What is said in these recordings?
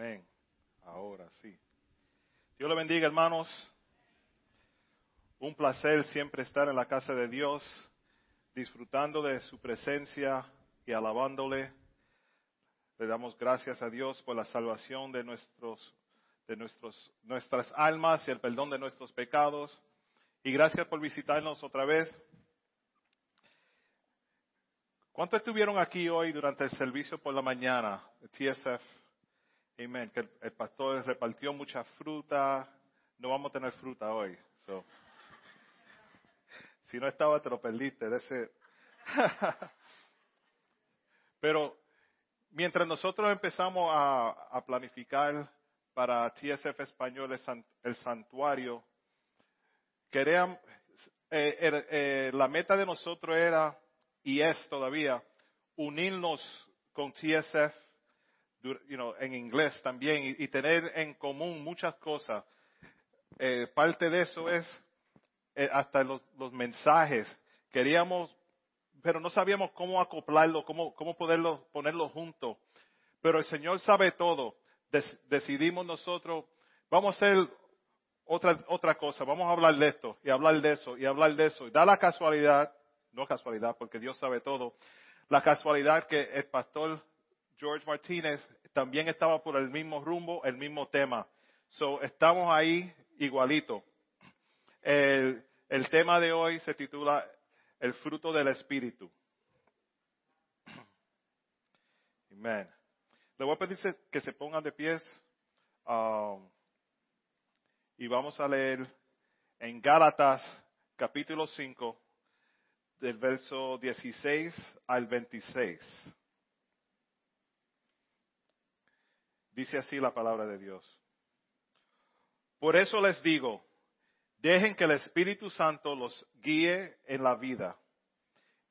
Amén. Ahora sí. Dios le bendiga, hermanos. Un placer siempre estar en la casa de Dios, disfrutando de su presencia y alabándole. Le damos gracias a Dios por la salvación de nuestros de nuestros, nuestras almas y el perdón de nuestros pecados. Y gracias por visitarnos otra vez. ¿Cuántos estuvieron aquí hoy durante el servicio por la mañana TSF? Amén. Que el, pastor repartió mucha fruta. No vamos a tener fruta hoy. si no estaba, te lo perdiste. ese... Pero mientras nosotros empezamos a planificar para TSF Español el santuario, querían, eh, eh, la meta de nosotros era, y es todavía, unirnos con TSF en inglés también y, tener en común muchas cosas. Eh, parte de eso es hasta los, mensajes. Queríamos, pero no sabíamos cómo acoplarlo, cómo, cómo poderlo ponerlo juntos. Pero el Señor sabe todo decidimos nosotros, vamos a hacer otra, otra cosa, vamos a hablar de esto y hablar de eso y hablar de eso. Y da la casualidad, no casualidad porque Dios sabe todo, la casualidad que el pastor George Martínez también estaba por el mismo rumbo, el mismo tema. So, estamos ahí igualito. El, tema de hoy se titula El fruto del Espíritu. Amén. Le voy a pedir que se pongan de pies um, y vamos a leer en Gálatas capítulo 5 del verso 16 al 26. Dice así la palabra de Dios. Por eso les digo, dejen que el Espíritu Santo los guíe en la vida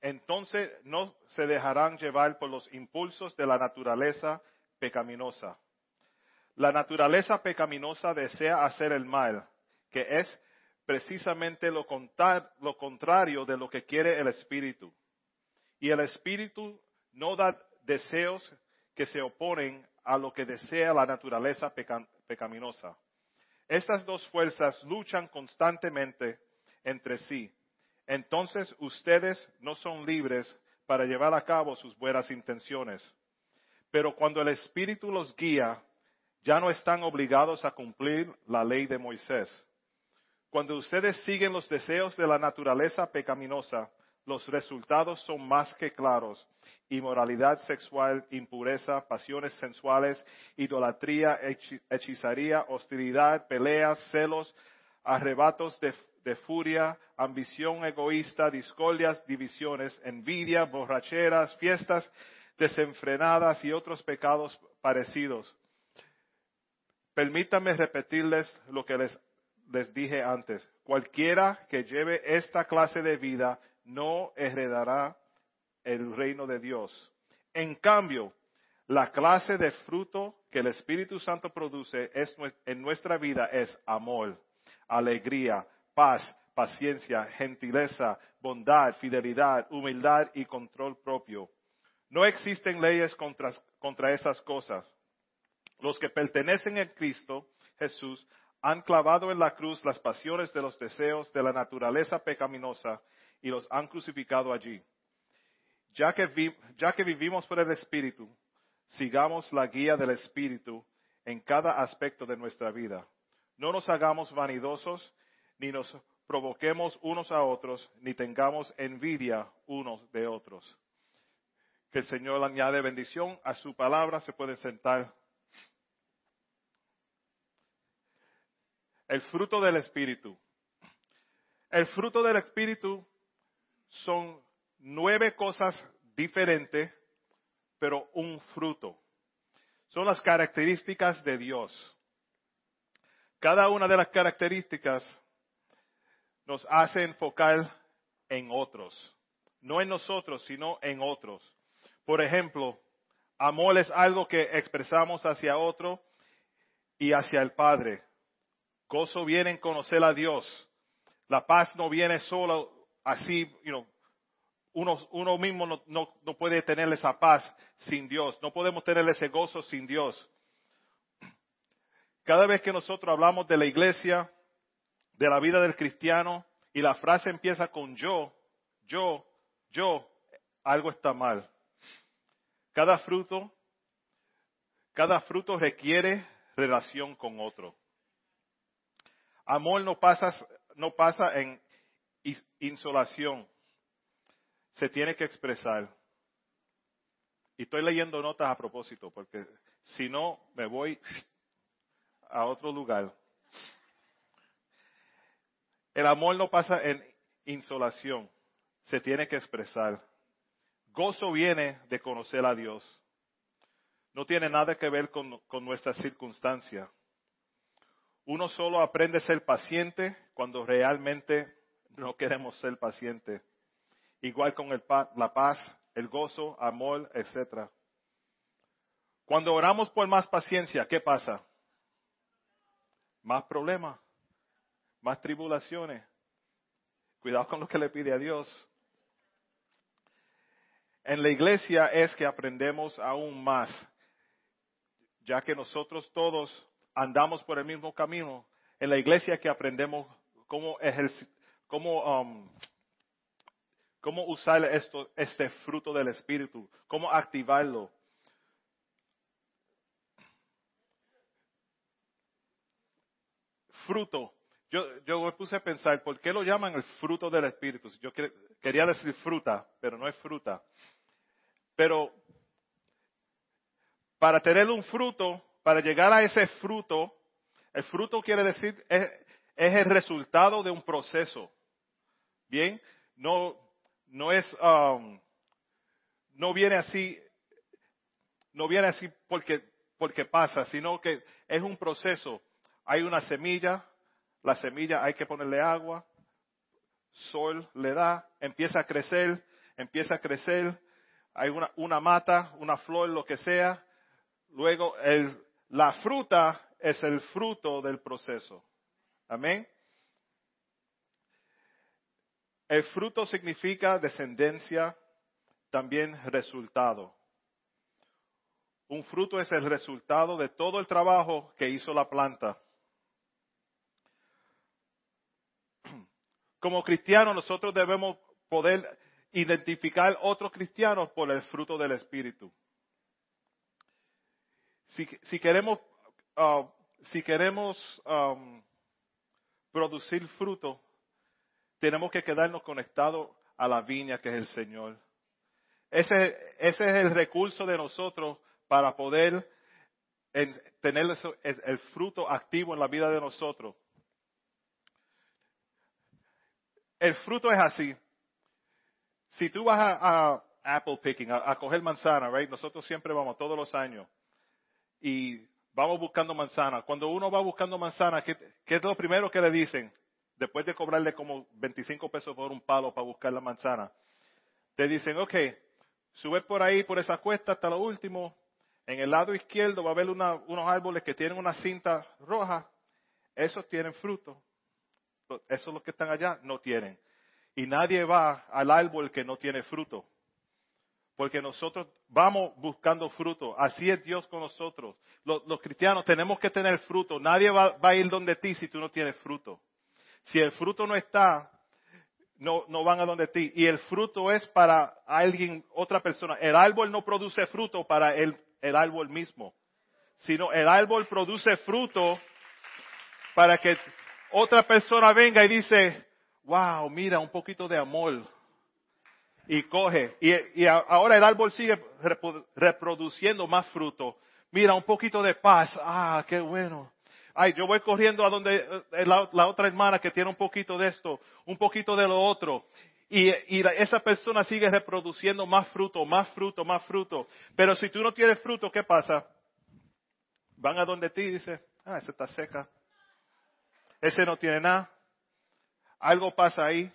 entonces no se dejarán llevar por los impulsos de la naturaleza pecaminosa. La naturaleza pecaminosa desea hacer el mal, que es precisamente lo, contrario de lo que quiere el espíritu. Y el espíritu no da deseos que se oponen a lo que desea la naturaleza pecaminosa. Estas dos fuerzas luchan constantemente entre sí. Entonces ustedes no son libres para llevar a cabo sus buenas intenciones. Pero cuando el Espíritu los guía, ya no están obligados a cumplir la ley de Moisés. Cuando ustedes siguen los deseos de la naturaleza pecaminosa, los resultados son más que claros. Inmoralidad sexual, impureza, pasiones sensuales, idolatría, hechizaría, hostilidad, peleas, celos, arrebatos de, de furia, ambición egoísta, discordias, divisiones, envidia, borracheras, fiestas desenfrenadas y otros pecados parecidos. Permítanme repetirles lo que les, les dije antes. Cualquiera que lleve esta clase de vida no heredará el reino de Dios. En cambio, la clase de fruto que el Espíritu Santo produce en nuestra vida es amor, alegría, paz, paciencia, gentileza, bondad, fidelidad, humildad y control propio. No existen leyes contra, contra esas cosas. Los que pertenecen a Cristo Jesús han clavado en la cruz las pasiones de los deseos de la naturaleza pecaminosa y los han crucificado allí. Ya que, ya que vivimos por el Espíritu, sigamos la guía del Espíritu en cada aspecto de nuestra vida. No nos hagamos vanidosos, ni nos provoquemos unos a otros, ni tengamos envidia unos de otros que el Señor añade bendición a su palabra, se pueden sentar. El fruto del Espíritu. El fruto del Espíritu son nueve cosas diferentes, pero un fruto. Son las características de Dios. Cada una de las características nos hace enfocar en otros. No en nosotros, sino en otros. Por ejemplo, amor es algo que expresamos hacia otro y hacia el Padre. Gozo viene en conocer a Dios. La paz no viene solo así, you uno, mismo no, no, puede tener esa paz sin Dios. No podemos tener ese gozo sin Dios. Cada vez que nosotros hablamos de la iglesia, de la vida del cristiano, y la frase empieza con yo, yo, yo, algo está mal. Cada fruto, cada fruto requiere relación con otro. Amor no pasa, no pasa en insolación. Se tiene que expresar. Y estoy leyendo notas a propósito, porque si no, me voy a otro lugar. El amor no pasa en insolación, se tiene que expresar. Gozo viene de conocer a Dios. No tiene nada que ver con, con nuestras circunstancias. Uno solo aprende a ser paciente cuando realmente no queremos ser pacientes. Igual con el, la paz, el gozo, amor, etc. Cuando oramos por más paciencia, ¿qué pasa? Más problemas, más tribulaciones. Cuidado con lo que le pide a Dios. En la iglesia es que aprendemos aún más, ya que nosotros todos andamos por el mismo camino. En la iglesia que aprendemos cómo, cómo um, cómo usar esto, este fruto del Espíritu, cómo activarlo. Fruto. Yo, yo me puse a pensar, ¿por qué lo llaman el fruto del Espíritu? Yo quería decir fruta, pero no es fruta. Pero para tener un fruto, para llegar a ese fruto, el fruto quiere decir, es, es el resultado de un proceso. Bien, no, no es, um, no viene así, no viene así porque, porque pasa, sino que es un proceso. Hay una semilla, la semilla hay que ponerle agua, sol le da, empieza a crecer, empieza a crecer, hay una, una mata, una flor, lo que sea. Luego el, la fruta es el fruto del proceso. Amén. El fruto significa descendencia, también resultado. Un fruto es el resultado de todo el trabajo que hizo la planta. Como cristianos nosotros debemos poder identificar otros cristianos por el fruto del Espíritu. Si, queremos, uh, si queremos producir fruto, tenemos que quedarnos conectados a la viña que es el Señor. Ese, ese es el recurso de nosotros para poder tener el, fruto activo en la vida de nosotros. El fruto es así. Si tú vas a, apple picking, a, coger manzana, right? Nosotros siempre vamos todos los años y vamos buscando manzana. Cuando uno va buscando manzana, ¿qué, ¿qué, es lo primero que le dicen? Después de cobrarle como 25 pesos por un palo para buscar la manzana, te dicen, ok, sube por ahí, por esa cuesta hasta lo último, en el lado izquierdo va a haber unos árboles que tienen una cinta roja, esos tienen fruto, esos los que están allá no tienen. Y nadie va al árbol que no tiene fruto. Porque nosotros vamos buscando fruto. Así es Dios con nosotros. Los, cristianos tenemos que tener fruto. Nadie va, va, a ir donde ti si tú no tienes fruto. Si el fruto no está, no, no van a donde ti. Y el fruto es para alguien, otra persona. El árbol no produce fruto para el, el árbol mismo, sino el árbol produce fruto para que otra persona venga y dice, wow, mira, un poquito de amor. Y coge. Y, y ahora el árbol sigue reproduciendo más fruto. Mira, un poquito de paz. Ah, qué bueno ay, yo voy corriendo a donde eh, la, otra hermana que tiene un poquito de esto, un poquito de lo otro. Y, esa persona sigue reproduciendo más fruto, más fruto, más fruto. Pero si tú no tienes fruto, ¿qué pasa? Van a donde ti y dicen, ah, ese está seca. Ese no tiene nada. Algo pasa ahí.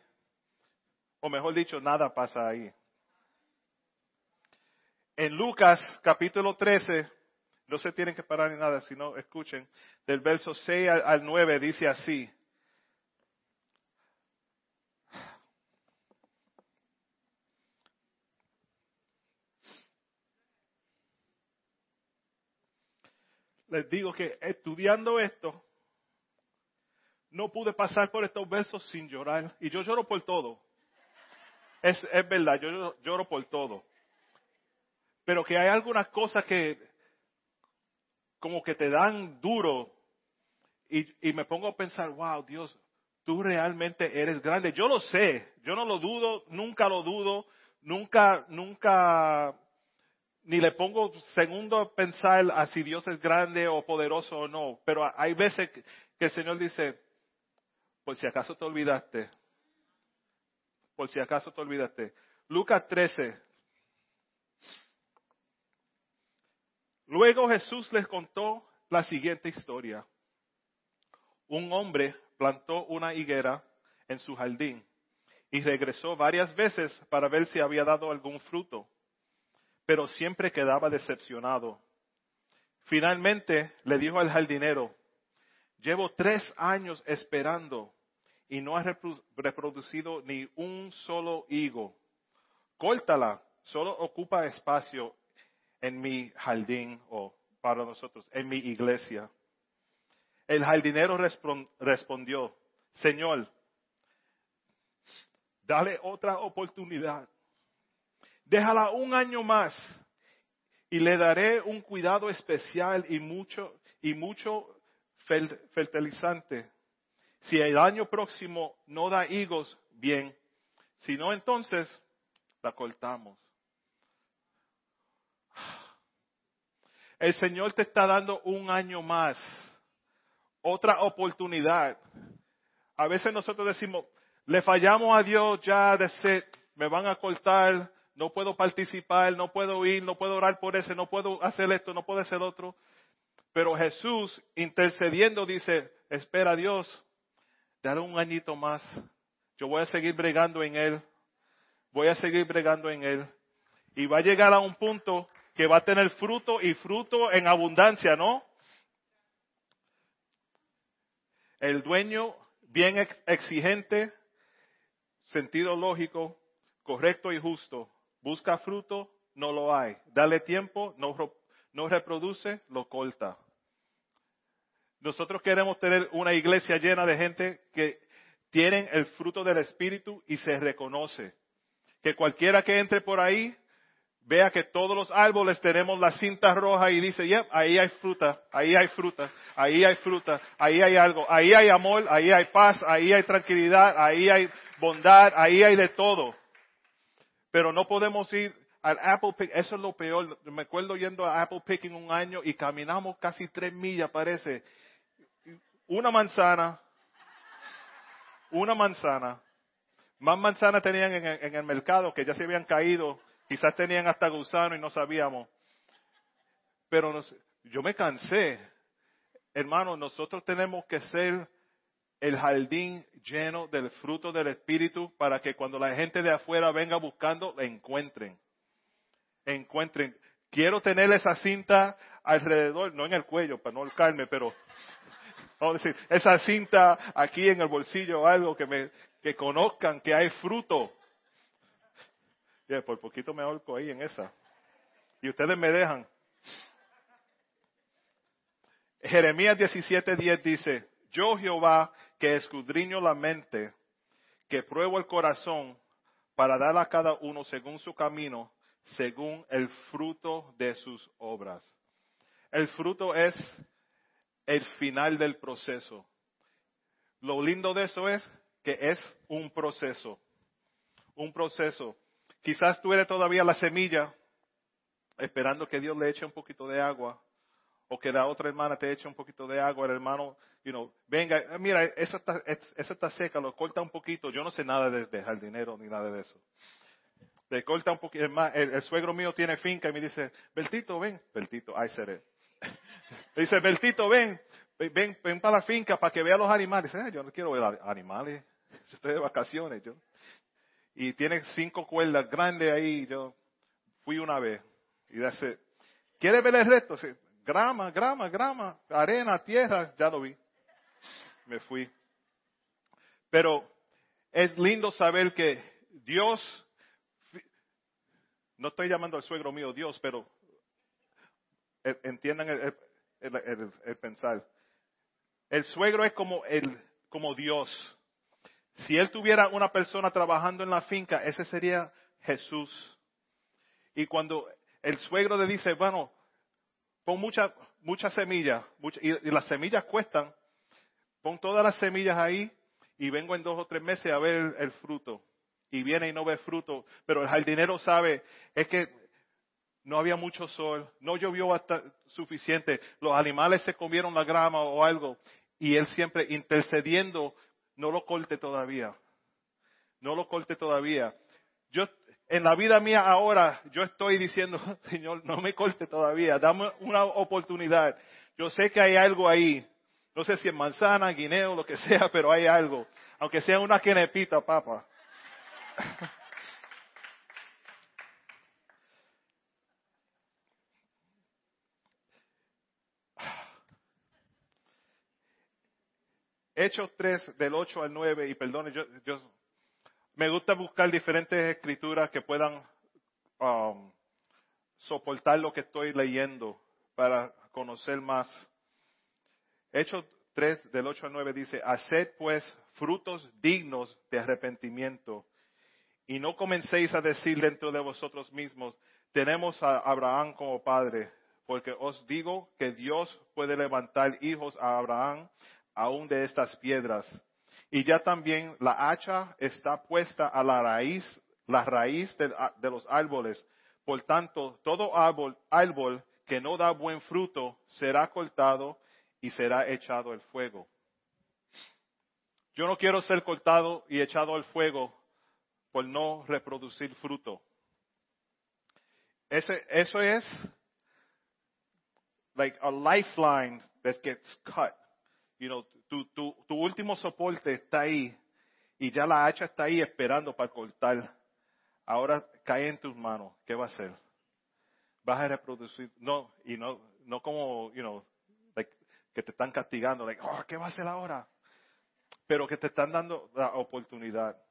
O mejor dicho, nada pasa ahí. En Lucas capítulo 13, no se tienen que parar ni nada, sino escuchen. Del verso 6 al 9 dice así. les digo que estudiando esto, no pude pasar por estos versos sin llorar. Y yo lloro por todo. Es, es verdad, yo lloro por todo. Pero que hay algunas cosas que como que te dan duro y, y me pongo a pensar, wow, Dios, tú realmente eres grande. Yo lo sé, yo no lo dudo, nunca lo dudo, nunca, nunca, ni le pongo segundo a pensar a si Dios es grande o poderoso o no. Pero hay veces que el Señor dice, por si acaso te olvidaste, por si acaso te olvidaste. Lucas 13, Luego Jesús les contó la siguiente historia. Un hombre plantó una higuera en su jardín y regresó varias veces para ver si había dado algún fruto, pero siempre quedaba decepcionado. Finalmente le dijo al jardinero, llevo tres años esperando y no ha reproducido ni un solo higo. Córtala, solo ocupa espacio en mi jardín o para nosotros, en mi iglesia. El jardinero respondió, Señor, dale otra oportunidad. Déjala un año más y le daré un cuidado especial y mucho, y mucho fertilizante. Si el año próximo no da higos, bien. Si no, entonces la cortamos. El Señor te está dando un año más, otra oportunidad. A veces nosotros decimos, le fallamos a Dios ya de ser, me van a cortar, no puedo participar, no puedo ir, no puedo orar por ese, no puedo hacer esto, no puedo hacer otro. Pero Jesús intercediendo dice, espera Dios, dale un añito más. Yo voy a seguir bregando en Él. Voy a seguir bregando en Él. Y va a llegar a un punto que va a tener fruto y fruto en abundancia, ¿no? El dueño bien exigente, sentido lógico, correcto y justo, busca fruto, no lo hay. Dale tiempo, no, reproduce, lo corta. Nosotros queremos tener una iglesia llena de gente que tienen el fruto del Espíritu y se reconoce. Que cualquiera que entre por ahí vea que todos los árboles tenemos la cinta roja y dice, yep, ahí hay fruta, ahí hay fruta, ahí hay fruta, ahí hay algo, ahí hay amor, ahí hay paz, ahí hay tranquilidad, ahí hay bondad, ahí hay de todo. Pero no podemos ir al Apple Pick, eso es lo peor. Me acuerdo yendo a Apple Picking un año y caminamos casi tres millas, parece. Una manzana, una manzana. Más manzanas tenían en en el mercado que ya se habían caído Quizás tenían hasta gusano y no sabíamos. Pero yo me cansé. Hermano, nosotros tenemos que ser el jardín lleno del fruto del Espíritu para que cuando la gente de afuera venga buscando, la encuentren. Encuentren. Quiero tener esa cinta alrededor, no en el cuello para no holcarme, pero vamos a decir, esa cinta aquí en el bolsillo o algo que me que conozcan que hay fruto por poquito me ahorco ahí en esa. Y ustedes me dejan. Jeremías 17:10 dice, yo Jehová que escudriño la mente, que pruebo el corazón para dar a cada uno según su camino, según el fruto de sus obras. El fruto es el final del proceso. Lo lindo de eso es que es un proceso. Un proceso. Quizás tú eres todavía la semilla, esperando que Dios le eche un poquito de agua, o que la otra hermana te eche un poquito de agua, el hermano, you know, venga, eh, mira, eso está, eso está seca, lo corta un poquito. Yo no sé nada de, de jardinero ni nada de eso. Le corta un poquito, el, el, suegro mío tiene finca y me dice, Beltito, ven, Beltito, ay seré. Me dice, Beltito, ven, ven, ven para la finca para que vea los animales. Dice, yo no quiero ver animales, yo estoy de vacaciones, yo y tiene cinco cuerdas grandes ahí. Yo fui una vez y dice, ¿quiere ver el resto? grama, grama, grama, arena, tierra, ya lo vi. Me fui. Pero es lindo saber que Dios, no estoy llamando al suegro mío Dios, pero entiendan el, el- el pensar. El suegro es como, el, como Dios. Si él tuviera una persona trabajando en la finca, ese sería Jesús. Y cuando el suegro le dice, bueno, pon muchas muchas semillas, mucha- y, las semillas cuestan, pon todas las semillas ahí y vengo en dos o tres meses a ver el, el fruto. Y viene y no ve fruto, pero el jardinero sabe, es que no había mucho sol, no llovió hasta suficiente, los animales se comieron la grama o algo, y él siempre intercediendo, no lo corte todavía, no lo corte todavía. Yo, en la vida mía ahora, yo estoy diciendo, Señor, no me corte todavía, dame una oportunidad. Yo sé que hay algo ahí, no sé si es manzana, guineo, lo que sea, pero hay algo, aunque sea una quenepita, papa. Hechos 3 del 8 al 9, y perdone, yo, me gusta buscar diferentes escrituras que puedan um, soportar lo que estoy leyendo para conocer más. Hechos 3 del 8 al 9 dice, haced pues frutos dignos de arrepentimiento y no comencéis a decir dentro de vosotros mismos, tenemos a Abraham como padre, porque os digo que Dios puede levantar hijos a Abraham aún de estas piedras. Y ya también la hacha está puesta a la raíz, la raíz de, los árboles. Por tanto, todo árbol, que no da buen fruto será cortado y será echado al fuego. Yo no quiero ser cortado y echado al fuego por no reproducir fruto. Eso es like a lifeline that gets cut. You know, tu, tu, tu último soporte está ahí y ya la hacha está ahí esperando para cortar. Ahora cae en tus manos. ¿Qué va a hacer? Vas a reproducir. No, y no, no como, you know, que te están castigando. Like, oh, ¿qué va a hacer ahora? Pero que te están dando la oportunidad.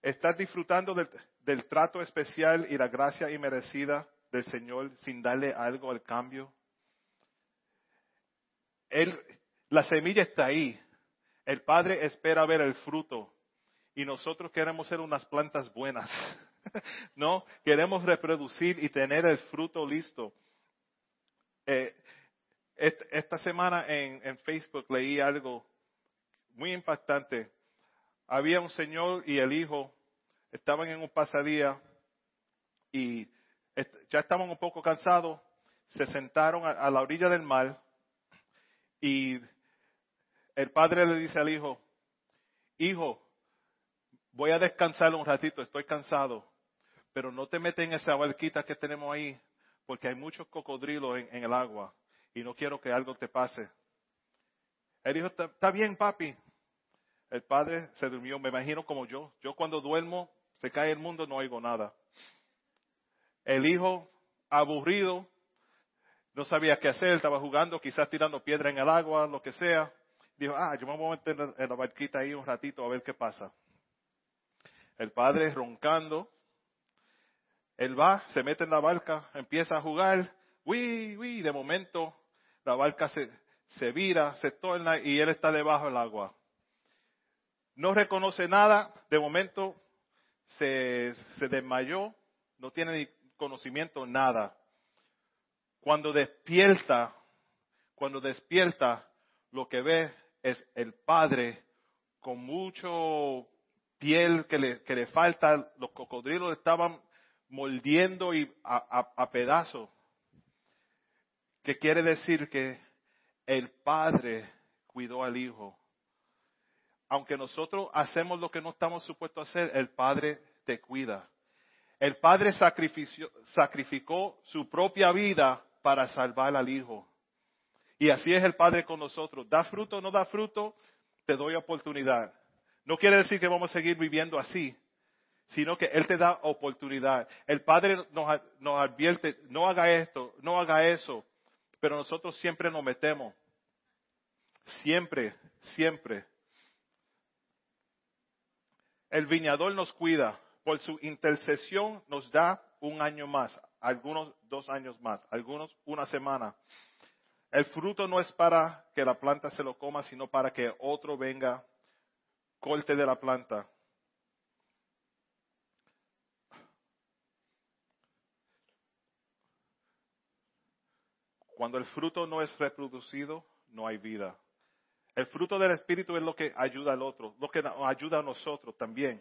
¿Estás disfrutando del, del trato especial y la gracia inmerecida del Señor sin darle algo al cambio? Él, la semilla está ahí. El Padre espera ver el fruto. Y nosotros queremos ser unas plantas buenas. no, queremos reproducir y tener el fruto listo. Eh, esta semana en, Facebook leí algo muy impactante. Había un señor y el hijo estaban en un pasadía y ya estaban un poco cansados, se sentaron a, la orilla del mar y el padre le dice al hijo, hijo, voy a descansar un ratito, estoy cansado, pero no te metes en esa barquita que tenemos ahí, porque hay muchos cocodrilos en, el agua y no quiero que algo te pase. Él dijo, está bien, papi. El padre se durmió, me imagino como yo. Yo cuando duermo, se cae el mundo, no oigo nada. El hijo, aburrido, no sabía qué hacer, estaba jugando, quizás tirando piedra en el agua, lo que sea. Dijo, ah, yo me voy a meter en la barquita ahí un ratito a ver qué pasa. El padre roncando, él va, se mete en la barca, empieza a jugar, uy, uy, de momento la barca se, se vira, se torna y él está debajo del agua. No reconoce nada, de momento se, se desmayó, no tiene ni conocimiento, nada. Cuando despierta, cuando despierta, lo que ve es el padre con mucho piel que le, que le falta, los cocodrilos estaban mordiendo y a, a, pedazos. Que quiere decir que el padre cuidó al hijo. Aunque nosotros hacemos lo que no estamos supuestos a hacer, el padre te cuida. El padre sacrificó su propia vida para salvar al hijo. Y así es el padre con nosotros. Da fruto no da fruto, te doy oportunidad. No quiere decir que vamos a seguir viviendo así, sino que Él te da oportunidad. El Padre nos, nos, advierte, no haga esto, no haga eso, pero nosotros siempre nos metemos. Siempre, siempre. El viñador nos cuida, por su intercesión nos da un año más. Algunos dos años más, algunos una semana. El fruto no es para que la planta se lo coma, sino para que otro venga, corte de la planta. Cuando el fruto no es reproducido, no hay vida. El fruto del Espíritu es lo que ayuda al otro, lo que ayuda a nosotros también.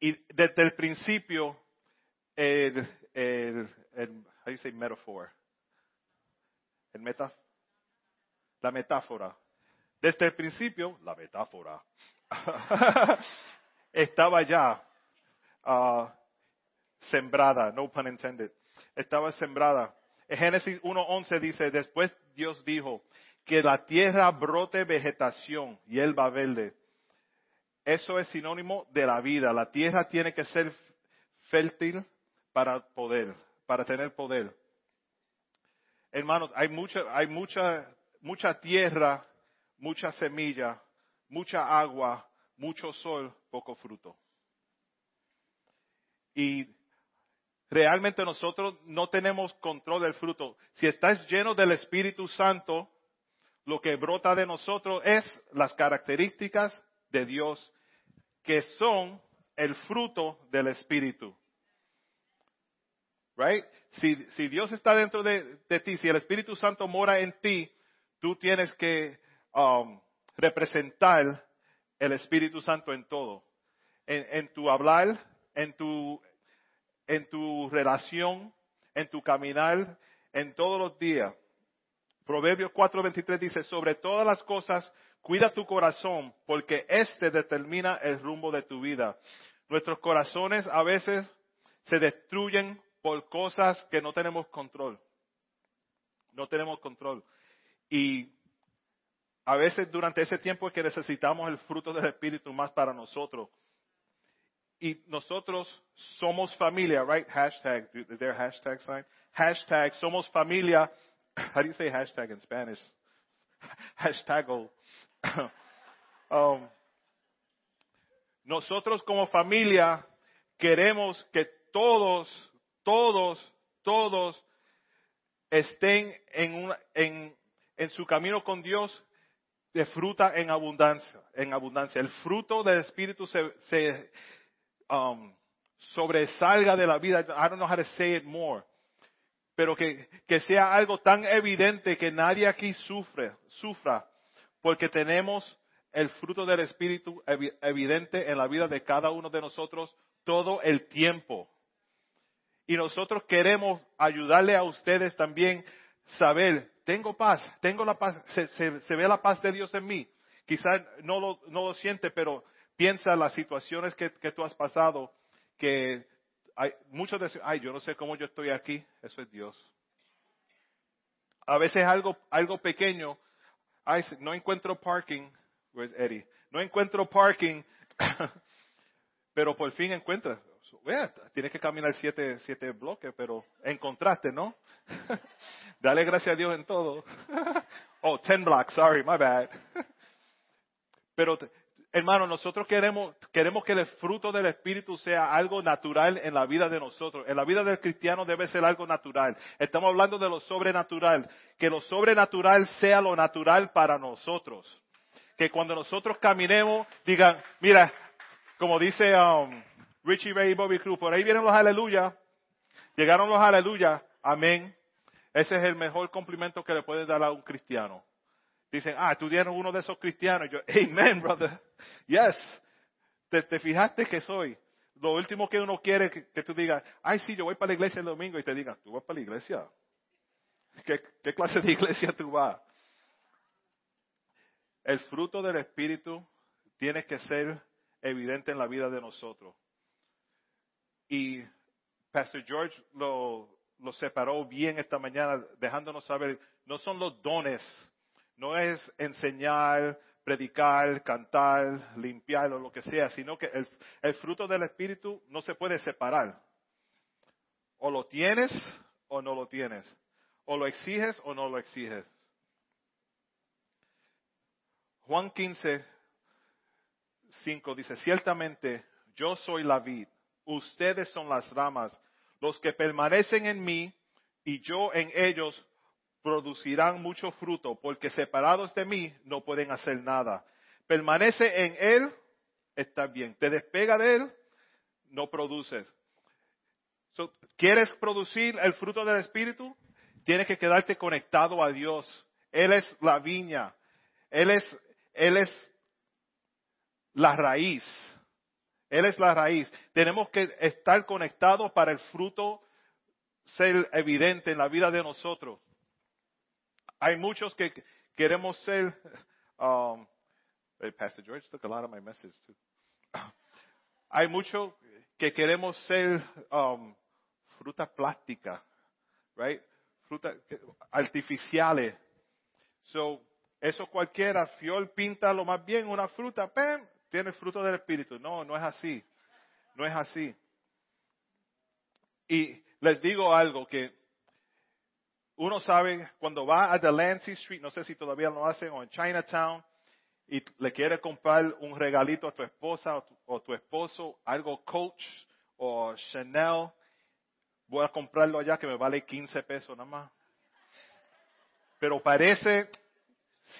Y desde el principio, el, el how you say metaphor? El meta, la metáfora. Desde el principio, la metáfora estaba ya uh, sembrada, no pun intended. Estaba sembrada. En Génesis 1.11 dice, después Dios dijo, que la tierra brote vegetación y va verde. Eso es sinónimo de la vida. La tierra tiene que ser fértil para poder, para tener poder. Hermanos, hay mucha, hay mucha, mucha tierra, mucha semilla, mucha agua, mucho sol, poco fruto. Y realmente nosotros no tenemos control del fruto. Si estás lleno del Espíritu Santo, lo que brota de nosotros es las características de Dios, que son el fruto del Espíritu. Right? Si, si Dios está dentro de, ti, si el Espíritu Santo mora en ti, tú tienes que um, representar el Espíritu Santo en todo. En, tu hablar, en tu, en tu relación, en tu caminar, en todos los días. Proverbios 4:23 dice, sobre todas las cosas, cuida tu corazón, porque éste determina el rumbo de tu vida. Nuestros corazones a veces se destruyen por cosas que no tenemos control. No tenemos control. Y a veces durante ese tiempo es que necesitamos el fruto del Espíritu más para nosotros. Y nosotros somos familia, right? Hashtag, is there a hashtag sign? Hashtag, somos familia how do you say hashtag in Spanish? hashtag. um, nosotros como familia queremos que todos, todos, todos estén en, una, en, su camino con Dios de fruta en abundancia, en abundancia. El fruto del Espíritu se, se um, sobresalga de la vida. I don't know how to say it more pero que, que sea algo tan evidente que nadie aquí sufre, sufra, porque tenemos el fruto del Espíritu evidente en la vida de cada uno de nosotros todo el tiempo. Y nosotros queremos ayudarle a ustedes también saber, tengo paz, tengo la paz, se, ve la paz de Dios en mí. Quizás no lo, no lo siente, pero piensa las situaciones que, que tú has pasado, que hay, muchos dicen, ay, yo no sé cómo yo estoy aquí, eso es Dios. A veces algo, algo pequeño, ay, no encuentro parking, where's Eddie? No encuentro parking, pero por fin tienes que caminar siete, siete bloques, pero encontraste, ¿no? Dale gracias a Dios en todo. oh, ten blocks, sorry, my bad. pero Hermano, nosotros queremos, queremos que el fruto del Espíritu sea algo natural en la vida de nosotros. En la vida del cristiano debe ser algo natural. Estamos hablando de lo sobrenatural. Que lo sobrenatural sea lo natural para nosotros. Que cuando nosotros caminemos, digan, mira, como dice um, Richie Ray y Bobby Cruz, por ahí vienen los aleluya. Llegaron los aleluya. Amén. Ese es el mejor cumplimiento que le puedes dar a un cristiano. Dicen, ah, tú eres uno de esos cristianos. yo, amen, brother. Yes. Te, fijaste que soy. Lo último que uno quiere es que, tú digas, ay, sí, yo voy para la iglesia el domingo y te digan, ¿tú vas para la iglesia? ¿Qué, qué clase de iglesia tú vas? El fruto del Espíritu tiene que ser evidente en la vida de nosotros. Y Pastor George lo, separó bien esta mañana, dejándonos saber, no son los dones no es enseñar, predicar, cantar, limpiar o lo que sea, sino que el, fruto del Espíritu no se puede separar. O lo tienes o no lo tienes. O lo exiges o no lo exiges. Juan 15, 5 dice, ciertamente yo soy la vid, ustedes son las ramas, Los que permanecen en mí y yo en ellos producirán mucho fruto, porque separados de mí no pueden hacer nada. Permanece en Él, está bien. Te despega de Él, no produces. ¿Quieres producir el fruto del Espíritu? Tienes que quedarte conectado a Dios. Él es la viña. Él es, Él es la raíz. Él es la raíz. Tenemos que estar conectados para el fruto ser evidente en la vida de nosotros. Hay muchos que queremos ser, um, Pastor George took a lot of my message too. Hay muchos que queremos ser um, fruta plástica, right? Frutas artificiales. So, eso cualquiera, fiol pinta lo más bien una fruta, ¡pam! Tiene fruto del Espíritu. No, no es así. No es así. Y les digo algo que uno sabe cuando va a Delancey Street, no sé si todavía lo hacen, o en Chinatown, y le quiere comprar un regalito a tu esposa o tu, o tu esposo, algo Coach o Chanel, voy a comprarlo allá que me vale 15 pesos nada más. Pero parece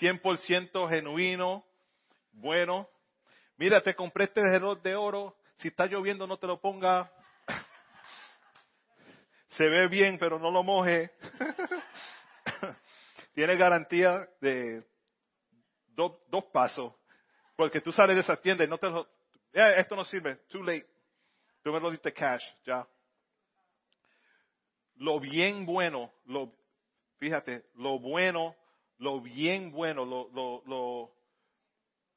100% genuino, bueno. Mira, te compré este reloj de oro, si está lloviendo no te lo ponga se ve bien, pero no lo moje. Tiene garantía de dos pasos. Porque tú sales de esa tienda y no te lo... esto no sirve, too late. Tú me lo diste cash, ya. Lo bien bueno, lo, fíjate, lo bueno, lo bien bueno, lo, lo, lo,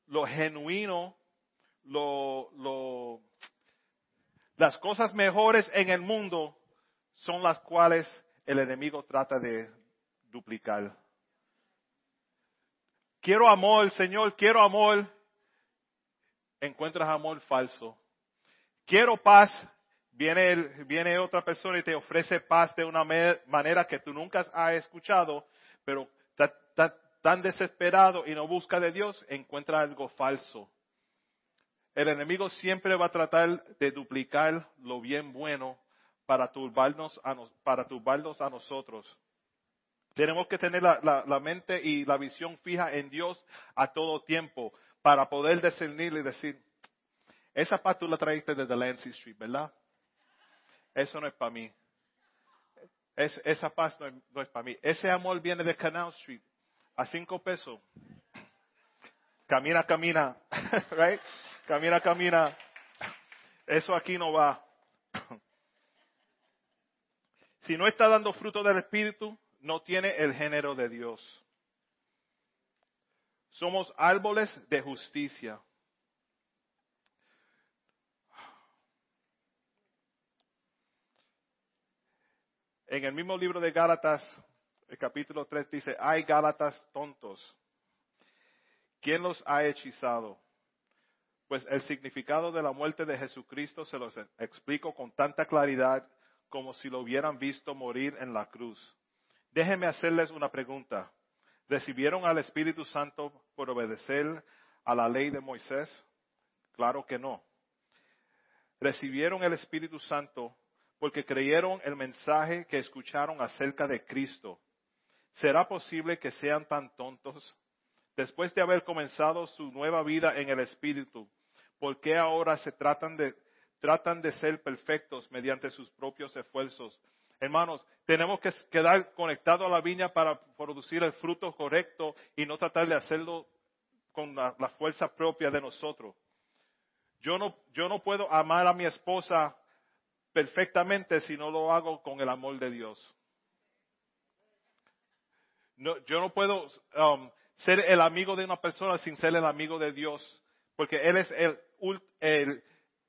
lo genuino, lo, las cosas mejores en el mundo son las cuales el enemigo trata de duplicar. Quiero amor, Señor, quiero amor. Encuentras amor falso. Quiero paz. Viene, viene otra persona y te ofrece paz de una manera que tú nunca has escuchado, pero está tan desesperado y no busca de Dios, encuentra algo falso. El enemigo siempre va a tratar de duplicar lo bien bueno para turbarnos a, para turbarnos a nosotros. Tenemos que tener la, la, mente y la visión fija en Dios a todo tiempo para poder discernir y decir, esa paz tú la traíste desde Lancey Street, ¿verdad? Eso no es para mí. Es, esa paz no es, no es para mí. Ese amor viene de Canal Street a cinco pesos. Camina, camina, right? Camina, camina. Eso aquí no va. Si no está dando fruto del Espíritu, no tiene el género de Dios. Somos árboles de justicia. En el mismo libro de Gálatas, el capítulo 3 dice, hay Gálatas tontos. ¿Quién los ha hechizado? Pues el significado de la muerte de Jesucristo se los explico con tanta claridad como si lo hubieran visto morir en la cruz. Déjenme hacerles una pregunta. ¿Recibieron al Espíritu Santo por obedecer a la ley de Moisés? Claro que no. Recibieron el Espíritu Santo porque creyeron el mensaje que escucharon acerca de Cristo. ¿Será posible que sean tan tontos? Después de haber comenzado su nueva vida en el Espíritu, ¿por qué ahora se tratan de tratan de ser perfectos mediante sus propios esfuerzos. Hermanos, tenemos que quedar conectados a la viña para producir el fruto correcto y no tratar de hacerlo con la, fuerza propia de nosotros. Yo no, yo no puedo amar a mi esposa perfectamente si no lo hago con el amor de Dios. No, yo no puedo um, ser el amigo de una persona sin ser el amigo de Dios, porque Él es el, el,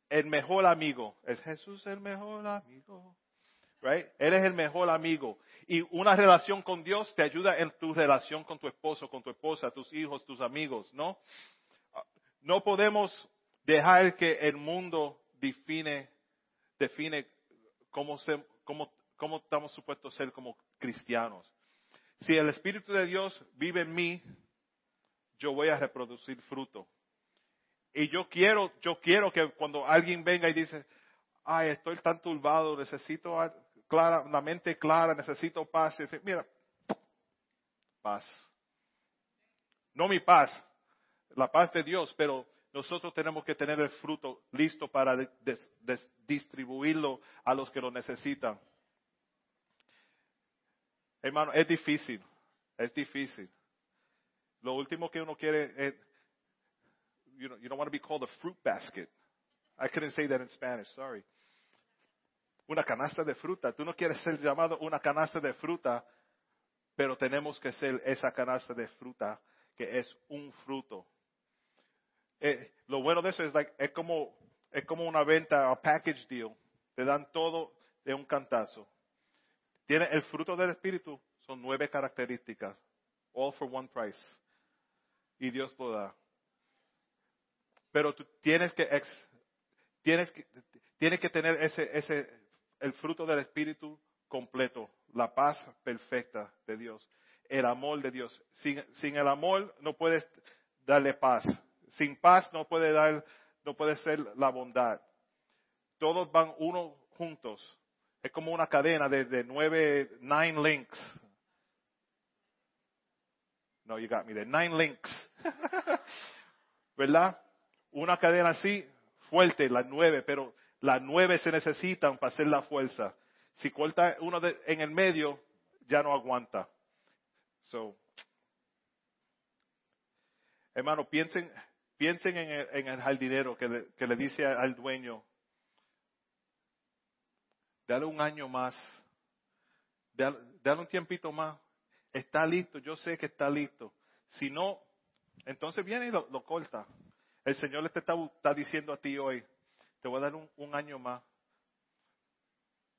el mejor amigo. ¿Es Jesús el mejor amigo? Right? Él es el mejor amigo. Y una relación con Dios te ayuda en tu relación con tu esposo, con tu esposa, tus hijos, tus amigos, ¿no? No podemos dejar que el mundo define, define cómo, cómo, cómo estamos supuestos a ser como cristianos. Si el Espíritu de Dios vive en mí, yo voy a reproducir fruto. Y yo quiero, yo quiero que cuando alguien venga y dice, ay, estoy tan turbado, necesito clara, la mente clara, necesito paz. Y mira, paz. No mi paz, la paz de Dios, pero nosotros tenemos que tener el fruto listo para distribuirlo a los que lo necesitan. Hermano, es difícil, es difícil. Lo último que uno quiere es, you, know, you don't want to be called a fruit basket. I couldn't say that in Spanish, sorry. Una canasta de fruta. Tú no quieres ser llamado una canasta de fruta, pero tenemos que ser esa canasta de fruta que es un fruto. Eh, lo bueno de eso es, like, como, es como una venta, a package deal. Te dan todo de un cantazo. Tiene el fruto del Espíritu, son nueve características. All for one price. Y Dios lo da. Pero tú tienes que, tienes que, tienes que tener ese, ese, el fruto del Espíritu completo. La paz perfecta de Dios. El amor de Dios. Sin, sin el amor no puedes darle paz. Sin paz no puede dar, no puede ser la bondad. Todos van uno juntos. Es como una cadena de, nueve, nine links. No, you got me de nine links. ¿Verdad? Una cadena así, fuerte, las nueve, pero las nueve se necesitan para hacer la fuerza. Si corta uno en el medio, ya no aguanta. So, hermano, piensen, Piensen en el, jardinero que le, dice al dueño, dale un año más, dale, un tiempito más, está listo, yo sé que está listo. Si no, entonces viene y lo, corta. El Señor le está, diciendo a ti hoy, te voy a dar un, un año más.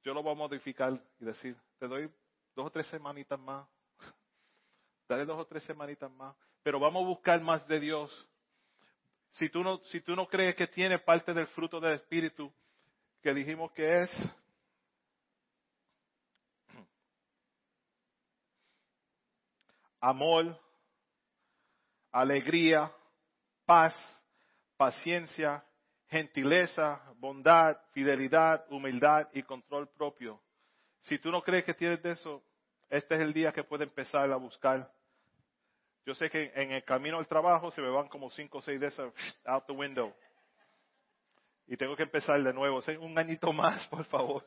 Yo lo voy a modificar y decir, te doy dos o tres semanitas más. Dale dos o tres semanitas más. Pero vamos a buscar más de Dios si tú no, si tú no crees que tiene parte del fruto del Espíritu que dijimos que es, amor, alegría, paz, paciencia, gentileza, bondad, fidelidad, humildad y control propio. Si tú no crees que tienes de eso, este es el día que puedes empezar a buscar yo sé que en el camino al trabajo se me van como cinco o seis de esas out the window. Y tengo que empezar de nuevo. Un añito más, por favor.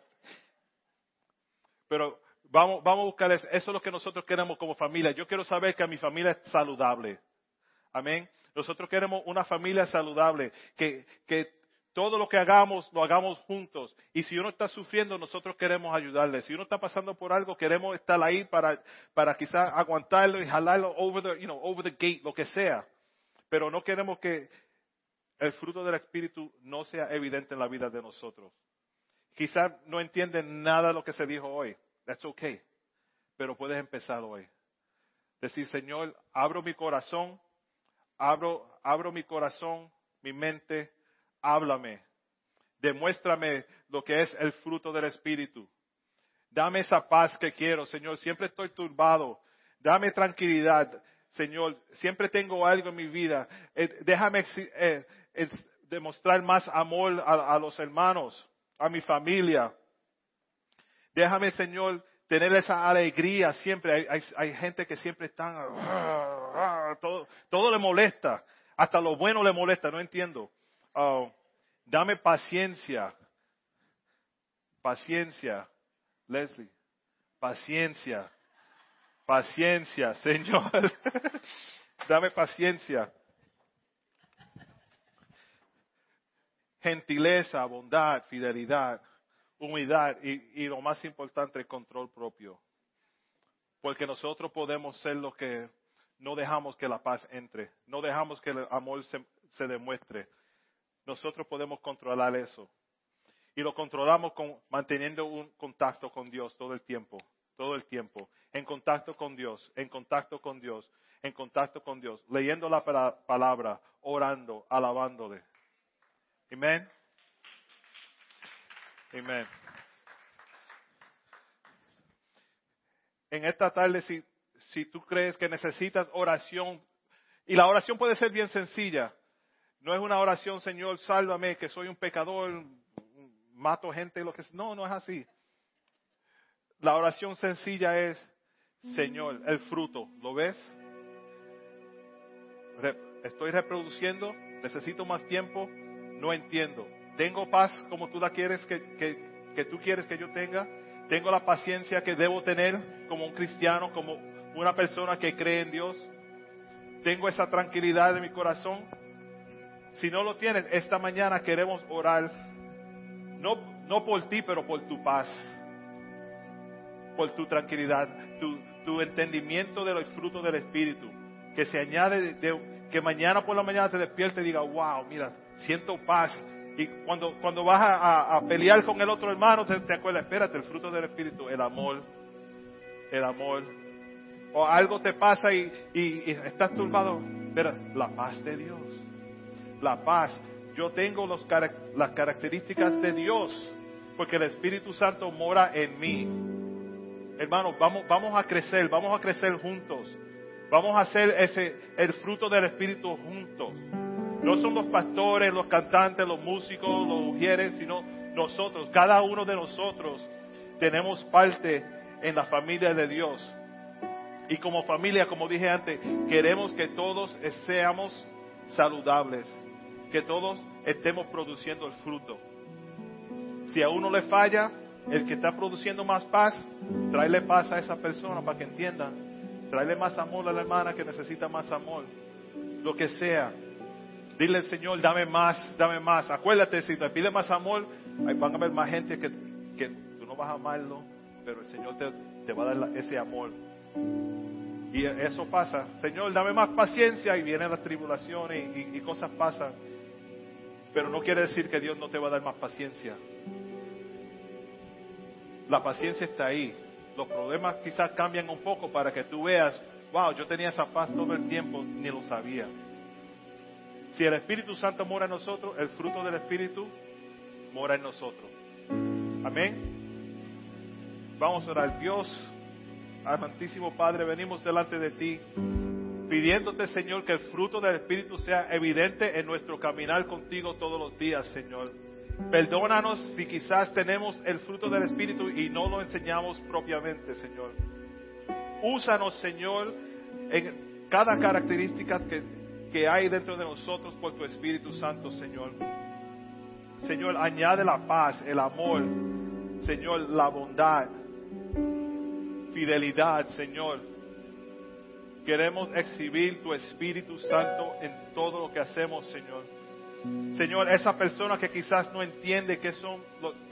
Pero vamos, vamos a buscar eso. Eso es lo que nosotros queremos como familia. Yo quiero saber que mi familia es saludable. Amén. Nosotros queremos una familia saludable, que, que todo lo que hagamos, lo hagamos juntos. Y si uno está sufriendo, nosotros queremos ayudarle. Si uno está pasando por algo, queremos estar ahí para, para quizás aguantarlo y jalarlo over the, you know, over the gate, lo que sea. Pero no queremos que el fruto del Espíritu no sea evidente en la vida de nosotros. Quizás no entienden nada de lo que se dijo hoy. That's okay. Pero puedes empezar hoy. Decir, Señor, abro mi corazón, abro, abro mi corazón, mi mente, háblame, demuéstrame lo que es el fruto del Espíritu. Dame esa paz que quiero, Señor. Siempre estoy turbado. Dame tranquilidad, Señor. Siempre tengo algo en mi vida. Eh, déjame eh, demostrar más amor a, los hermanos, a mi familia. Déjame, Señor, tener esa alegría siempre. Hay, gente que siempre están, todo, le molesta. Hasta lo bueno le molesta, no entiendo. Oh, dame paciencia. Paciencia. Leslie. Paciencia. Paciencia, Señor. dame paciencia. Gentileza, bondad, fidelidad, humildad y, lo más importante, el control propio. Porque nosotros podemos ser los que no dejamos que la paz entre, no dejamos que el amor se demuestre, nosotros podemos controlar eso. Y lo controlamos con, manteniendo un contacto con Dios todo el tiempo, todo el tiempo. En contacto con Dios, en contacto con Dios, en contacto con Dios. Leyendo la palabra, orando, alabándole. Amén. Amén. En esta tarde, si, si tú crees que necesitas oración, y la oración puede ser bien sencilla, no es una oración, Señor, sálvame, que soy un pecador, mato gente, lo que no, no es así. La oración sencilla es, Señor, el fruto, ¿lo ves? estoy reproduciendo, necesito más tiempo, no entiendo. Tengo paz como tú la quieres que, que, que tú quieres que yo tenga. Tengo la paciencia que debo tener como un cristiano, como una persona que cree en Dios. Tengo esa tranquilidad en mi corazón. Si no lo tienes, esta mañana queremos orar, no, no por ti, pero por tu paz, por tu tranquilidad, tu, tu entendimiento de los frutos del Espíritu, que se añade, de, que mañana por la mañana te despiertes y diga, wow, mira, siento paz. Y cuando, cuando vas a, pelear con el otro hermano, te, acuerdas, espérate, el fruto del Espíritu, el amor, el amor. O algo te pasa y, estás turbado, espera, la paz de Dios la paz. Yo tengo los, las características de Dios, porque el Espíritu Santo mora en mí. Hermanos, vamos, vamos a crecer, vamos a crecer juntos. Vamos a hacer ese, el fruto del Espíritu juntos. No son los pastores, los cantantes, los músicos, los mujeres, sino nosotros. Cada uno de nosotros tenemos parte en la familia de Dios. Y como familia, como dije antes, queremos que todos seamos saludables que todos estemos produciendo el fruto. Si a uno le falla, el que está produciendo más paz, tráele paz a esa persona para que entiendan. Tráele más amor a la hermana que necesita más amor. Lo que sea. Dile Señor, dame más, dame más. Acuérdate, si te pide más amor, ahí van a haber más gente que, que tú no vas a amarlo, pero el Señor te, va a dar ese amor. Y eso pasa. Señor, dame más paciencia y vienen las tribulaciones y cosas pasan. Pero no quiere decir que Dios no te va a dar más paciencia. La paciencia está ahí. Los problemas quizás cambian un poco para que tú veas, wow, yo tenía esa paz todo el tiempo, ni lo sabía. Si el Espíritu Santo mora en nosotros, el fruto del Espíritu mora en nosotros. Amén. Vamos a orar. Dios, amantísimo Padre, venimos delante de ti pidiéndote, Señor, que el fruto del Espíritu sea evidente en nuestro caminar contigo todos los días, Señor. Perdónanos si quizás tenemos el fruto del Espíritu y no lo enseñamos propiamente, Señor. Úsanos, Señor, en cada característica que, que hay dentro de nosotros por tu Espíritu Santo, Señor. Señor, añade la paz, el amor, Señor, la bondad, fidelidad, Señor Queremos exhibir tu Espíritu Santo en todo lo que hacemos, Señor. Señor, esa persona que quizás no entiende qué son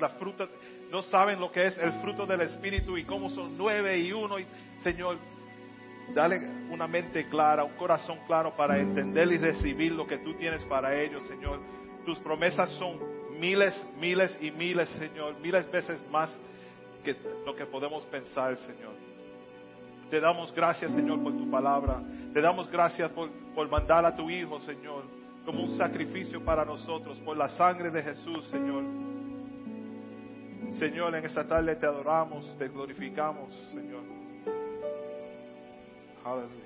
las frutas, no saben lo que es el fruto del Espíritu y cómo son nueve y uno. Señor, dale una mente clara, un corazón claro para entender y recibir lo que tú tienes para ellos, Señor. Tus promesas son miles, miles y miles, Señor, miles veces más que lo que podemos pensar, Señor. Te damos gracias, Señor, por tu palabra. Te damos gracias por, por mandar a tu Hijo, Señor, como un sacrificio para nosotros, por la sangre de Jesús, Señor. Señor, en esta tarde te adoramos, te glorificamos, Señor. Aleluya.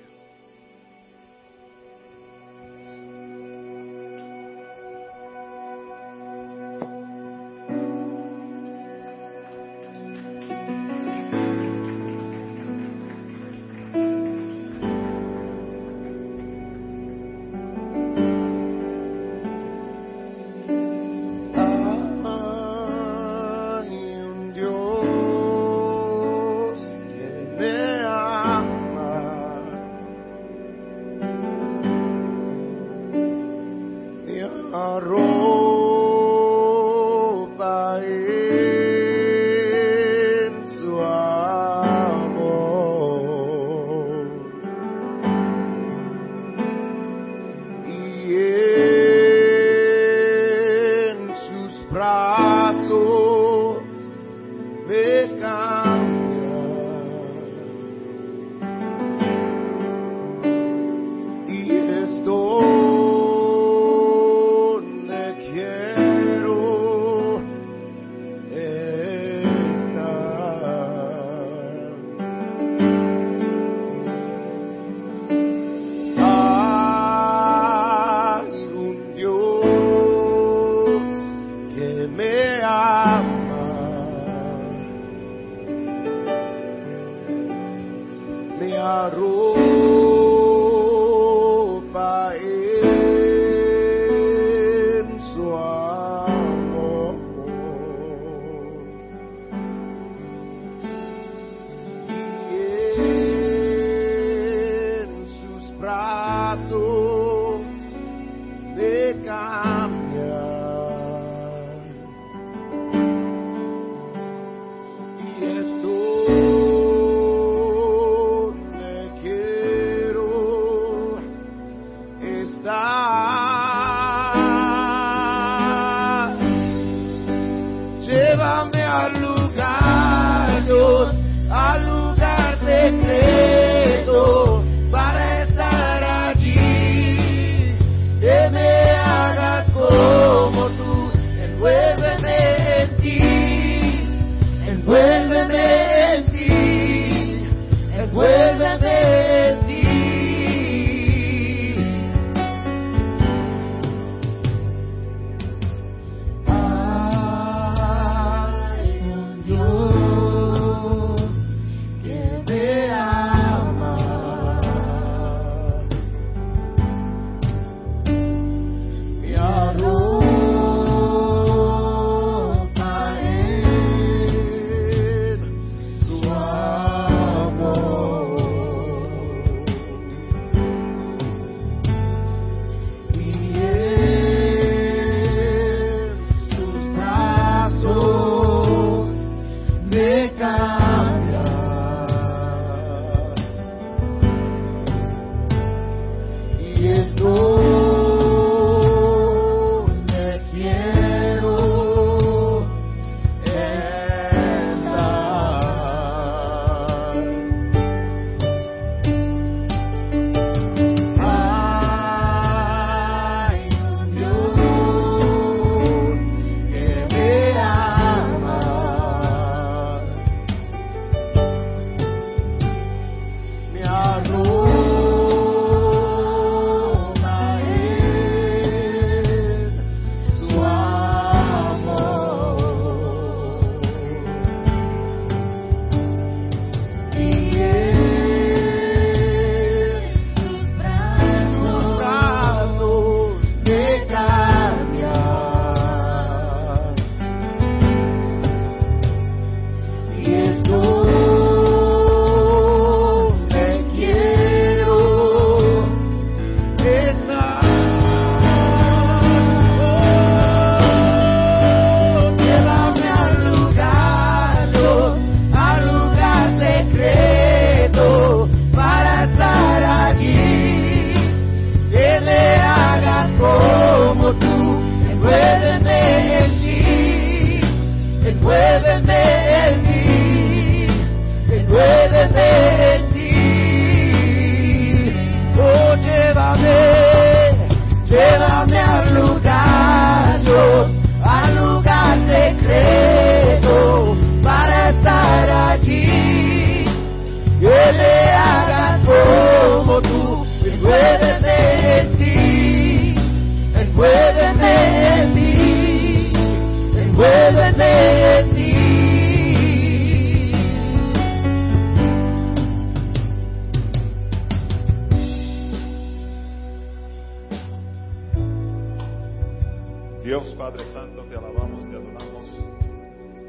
Dios Padre Santo, te alabamos, te adoramos.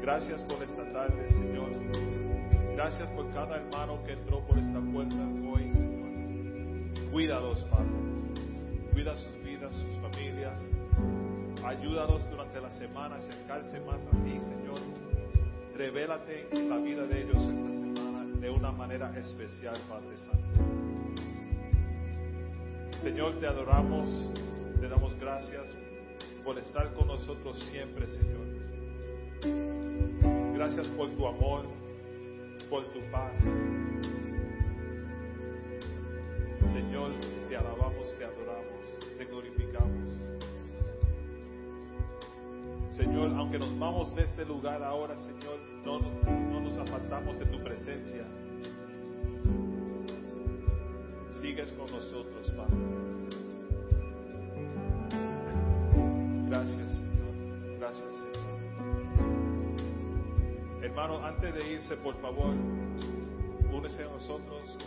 Gracias por esta tarde, Señor. Gracias por cada hermano que entró por esta puerta hoy, Señor. Cuídalos, Padre. Cuida sus vidas, sus familias. Ayúdalos durante la semana a acercarse más a ti, Señor. Revélate la vida de ellos esta semana de una manera especial, Padre Santo. Señor, te adoramos, te damos gracias por estar con nosotros siempre, Señor. Gracias por tu amor, por tu paz. Señor, te alabamos, te adoramos, te glorificamos. Señor, aunque nos vamos de este lugar ahora, Señor, no, no nos apartamos de tu presencia. Sigues con nosotros, Padre. Gracias, Señor. Gracias, Señor. Hermano, antes de irse, por favor, únese a nosotros.